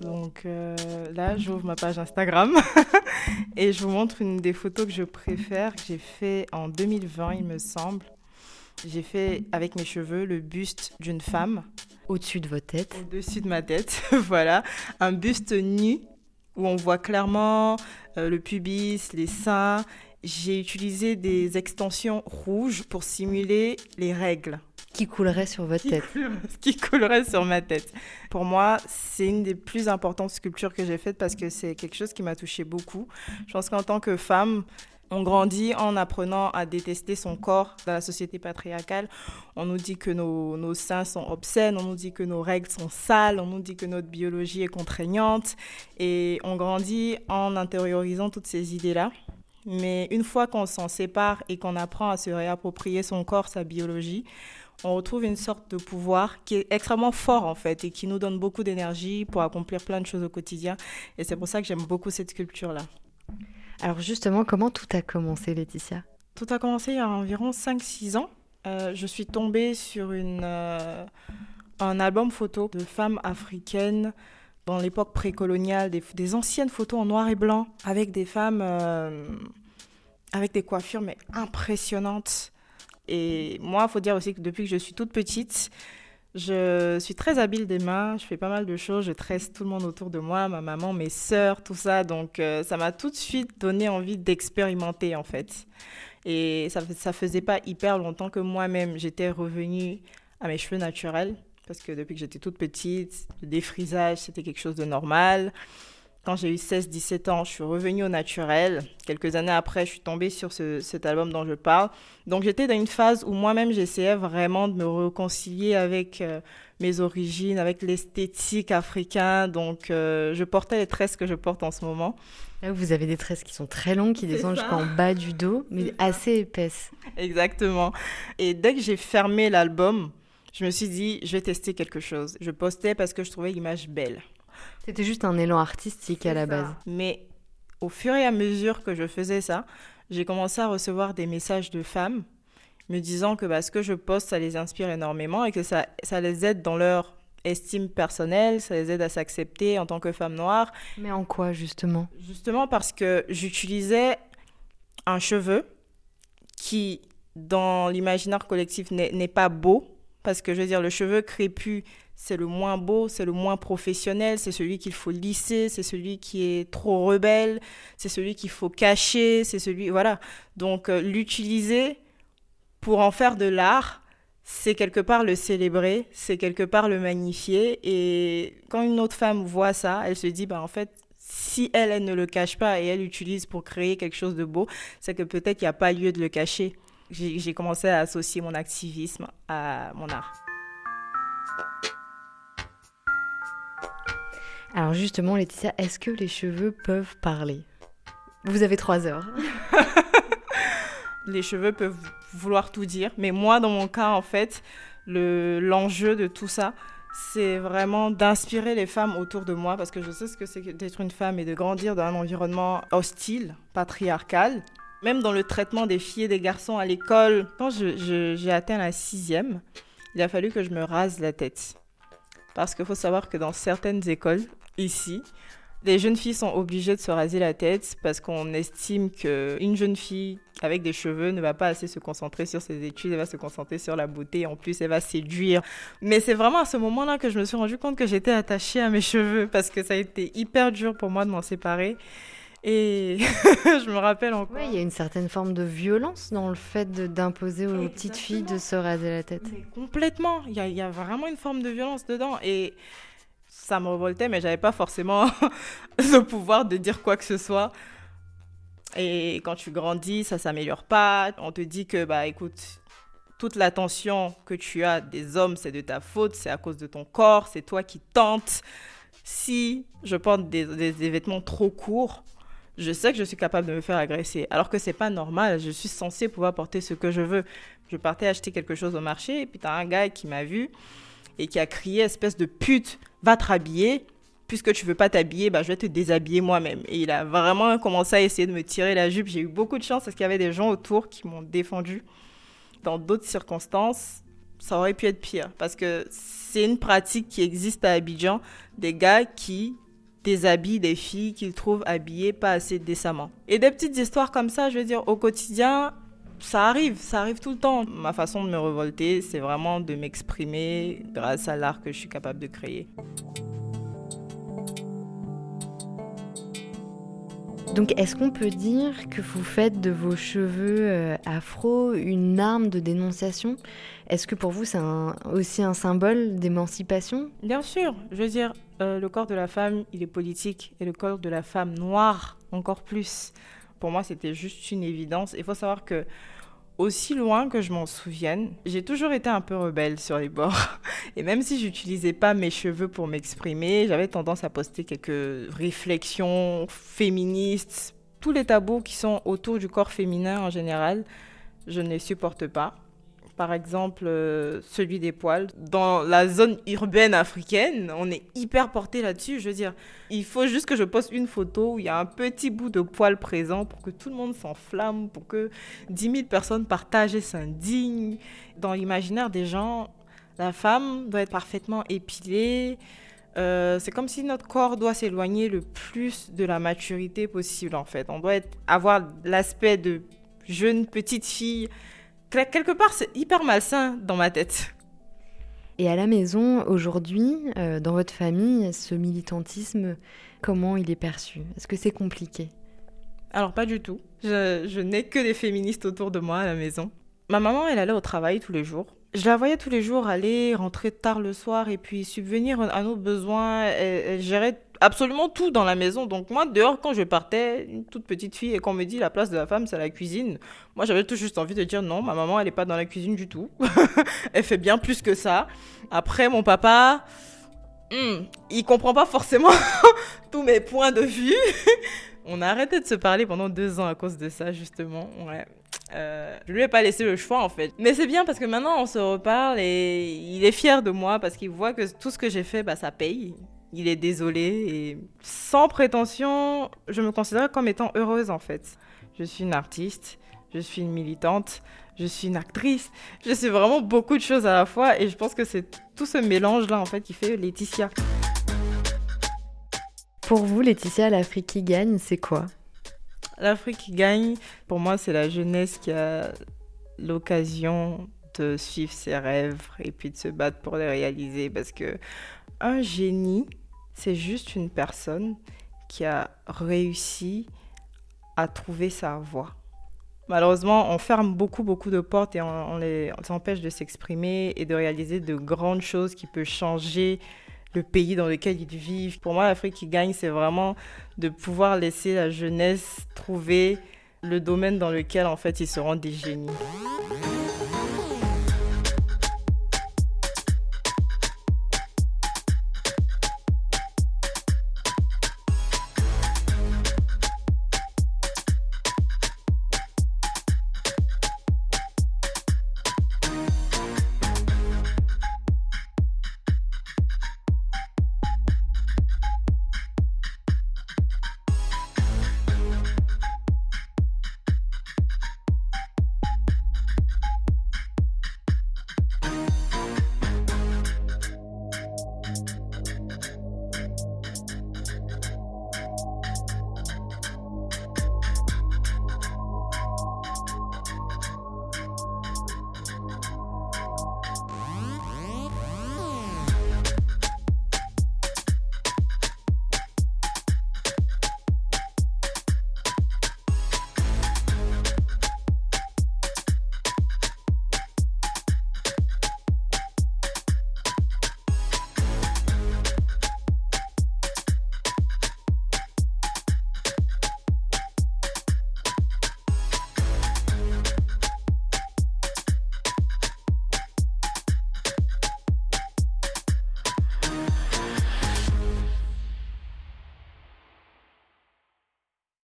Donc euh, là, j'ouvre ma page Instagram et je vous montre une des photos que je préfère, que j'ai fait en 2020, il me semble. J'ai fait avec mes cheveux le buste d'une femme. Au-dessus de votre tête Au-dessus de ma tête, voilà. Un buste nu où on voit clairement euh, le pubis, les seins. J'ai utilisé des extensions rouges pour simuler les règles. Qui coulerait sur votre tête Qui coulerait sur ma tête. Pour moi, c'est une des plus importantes sculptures que j'ai faites parce que c'est quelque chose qui m'a touché beaucoup. Je pense qu'en tant que femme, on grandit en apprenant à détester son corps dans la société patriarcale. On nous dit que nos, nos, seins sont obscènes, on nous dit que nos règles sont sales, on nous dit que notre biologie est contraignante. Et on grandit en intériorisant toutes ces idées-là. Mais une fois qu'on s'en sépare et qu'on apprend à se réapproprier son corps, sa biologie, on retrouve une sorte de pouvoir qui est extrêmement fort en fait et qui nous donne beaucoup d'énergie pour accomplir plein de choses au quotidien. Et c'est pour ça que j'aime beaucoup cette sculpture-là. Alors justement, comment tout a commencé, Laetitia? Tout a commencé il y a environ 5-6 ans. Euh, je suis tombée sur une, euh, un album photo de femmes africaines dans l'époque précoloniale, des, des, anciennes photos en noir et blanc avec des femmes euh, avec des coiffures mais impressionnantes. Et moi, il faut dire aussi que depuis que je suis toute petite, je suis très habile des mains, je fais pas mal de choses, je tresse tout le monde autour de moi, ma maman, mes sœurs, tout ça. Donc euh, ça m'a tout de suite donné envie d'expérimenter en fait. Et ça ça faisait pas hyper longtemps que moi-même j'étais revenue à mes cheveux naturels parce que depuis que j'étais toute petite, le défrisage c'était quelque chose de normal. Quand j'ai eu 16-17 ans, je suis revenue au naturel. Quelques années après, je suis tombée sur ce, cet album dont je parle. Donc j'étais dans une phase où moi-même, j'essayais vraiment de me réconcilier avec euh, mes origines, avec l'esthétique africaine. Donc euh, je portais les tresses que je porte en ce moment. Là, vous avez des tresses qui sont très longues, qui descendent jusqu'en bas du dos, mais assez épaisses. Exactement. Et dès que j'ai fermé l'album, je me suis dit, je vais tester quelque chose. Je postais parce que je trouvais l'image belle. C'était juste un élan artistique à la ça. base. Mais au fur et à mesure que je faisais ça, j'ai commencé à recevoir des messages de femmes me disant que bah, ce que je poste, ça les inspire énormément et que ça, ça les aide dans leur estime personnelle, ça les aide à s'accepter en tant que femme noire. Mais en quoi justement? Justement parce que j'utilisais un cheveu qui, dans l'imaginaire collectif, n'est pas beau. Parce que je veux dire, le cheveu crépus, c'est le moins beau, c'est le moins professionnel, c'est celui qu'il faut lisser, c'est celui qui est trop rebelle, c'est celui qu'il faut cacher, c'est celui voilà. Donc euh, l'utiliser pour en faire de l'art, c'est quelque part le célébrer, c'est quelque part le magnifier et quand une autre femme voit ça, elle se dit bah en fait si elle, elle ne le cache pas et elle l'utilise pour créer quelque chose de beau, c'est que peut-être qu'il n'y a pas lieu de le cacher. J'ai commencé à associer mon activisme à mon art. Alors justement, Laetitia, est-ce que les cheveux peuvent parler? Vous avez trois heures. les cheveux peuvent vouloir tout dire, mais moi, dans mon cas, en fait, l'enjeu de tout ça, c'est vraiment d'inspirer les femmes autour de moi, parce que je sais ce que c'est d'être une femme et de grandir dans un environnement hostile, patriarcal. Même dans le traitement des filles et des garçons à l'école, quand j'ai atteint la sixième, il a fallu que je me rase la tête. Parce qu'il faut savoir que dans certaines écoles, ici, les jeunes filles sont obligées de se raser la tête parce qu'on estime qu'une jeune fille avec des cheveux ne va pas assez se concentrer sur ses études, elle va se concentrer sur la beauté, en plus elle va séduire. Mais c'est vraiment à ce moment-là que je me suis rendu compte que j'étais attachée à mes cheveux parce que ça a été hyper dur pour moi de m'en séparer. Et je me rappelle encore. Oui, il y a une certaine forme de violence dans le fait d'imposer aux Exactement. petites filles de se raser la tête. Mais complètement. Il y, a, il y, a, vraiment une forme de violence dedans. Et ça me révoltait, mais j'avais pas forcément le pouvoir de dire quoi que ce soit. Et quand tu grandis, ça s'améliore pas. On te dit que, bah écoute, toute l'attention que tu as des hommes, c'est de ta faute, c'est à cause de ton corps, c'est toi qui tentes. Si je porte des, des, des vêtements trop courts, je sais que je suis capable de me faire agresser. Alors que c'est pas normal. Je suis censée pouvoir porter ce que je veux. Je partais acheter quelque chose au marché et puis t'as un gars qui m'a vu et qui a crié espèce de pute, va te rhabiller. Puisque tu veux pas t'habiller, bah, je vais te déshabiller moi-même. Et il a vraiment commencé à essayer de me tirer la jupe. J'ai eu beaucoup de chance parce qu'il y avait des gens autour qui m'ont défendu. Dans d'autres circonstances, ça aurait pu être pire. Parce que c'est une pratique qui existe à Abidjan. Des gars qui déshabille des filles qu'ils trouvent habillées pas assez décemment. Et des petites histoires comme ça, je veux dire, au quotidien, ça arrive, ça arrive tout le temps. Ma façon de me révolter, c'est vraiment de m'exprimer grâce à l'art que je suis capable de créer. Donc, est-ce qu'on peut dire que vous faites de vos cheveux euh, afro une arme de dénonciation? Est-ce que pour vous, c'est aussi un symbole d'émancipation? Bien sûr. Je veux dire, euh, le corps de la femme, il est politique, et le corps de la femme noire, encore plus. Pour moi, c'était juste une évidence. Il faut savoir que aussi loin que je m'en souvienne, j'ai toujours été un peu rebelle sur les bords. Et même si j'utilisais pas mes cheveux pour m'exprimer, j'avais tendance à poster quelques réflexions féministes. Tous les tabous qui sont autour du corps féminin en général, je ne les supporte pas par exemple euh, celui des poils. Dans la zone urbaine africaine, on est hyper porté là-dessus. Je veux dire, il faut juste que je poste une photo où il y a un petit bout de poil présent pour que tout le monde s'enflamme, pour que 10 000 personnes partagent et s'indignent. Dans l'imaginaire des gens, la femme doit être parfaitement épilée. Euh, c'est comme si notre corps doit s'éloigner le plus de la maturité possible en fait. On doit avoir l'aspect de jeune petite fille quelque part, c'est hyper malsain dans ma tête. Et à la maison, aujourd'hui, euh, dans votre famille, ce militantisme, comment il est perçu? Est-ce que c'est compliqué? Alors, pas du tout. Je, je n'ai que des féministes autour de moi à la maison. Ma maman, elle allait au travail tous les jours. Je la voyais tous les jours aller, rentrer tard le soir et puis subvenir à nos besoins. Elle, gérait absolument tout dans la maison. Donc moi, dehors, quand je partais, une toute petite fille, et qu'on me dit la place de la femme, c'est la cuisine, moi, j'avais tout juste envie de dire non, ma maman, elle n'est pas dans la cuisine du tout. elle fait bien plus que ça. Après, mon papa, hmm, il comprend pas forcément tous mes points de vue. On a arrêté de se parler pendant deux ans à cause de ça, justement. Ouais. Euh, je lui ai pas laissé le choix en fait. Mais c'est bien parce que maintenant on se reparle et il est fier de moi parce qu'il voit que tout ce que j'ai fait, bah, ça paye. Il est désolé et sans prétention, je me considère comme étant heureuse en fait. Je suis une artiste, je suis une militante, je suis une actrice, je suis vraiment beaucoup de choses à la fois et je pense que c'est tout ce mélange là en fait qui fait Laetitia. Pour vous, Laetitia, l'Afrique qui gagne, c'est quoi? L'Afrique qui gagne, pour moi, c'est la jeunesse qui a l'occasion de suivre ses rêves et puis de se battre pour les réaliser. Parce que un génie, c'est juste une personne qui a réussi à trouver sa voie. Malheureusement, on ferme beaucoup, beaucoup de portes et on, les, empêche de s'exprimer et de réaliser de grandes choses qui peuvent changer le pays dans lequel ils vivent. Pour moi, l'Afrique qui gagne, c'est vraiment de pouvoir laisser la jeunesse trouver le domaine dans lequel en fait ils seront des génies.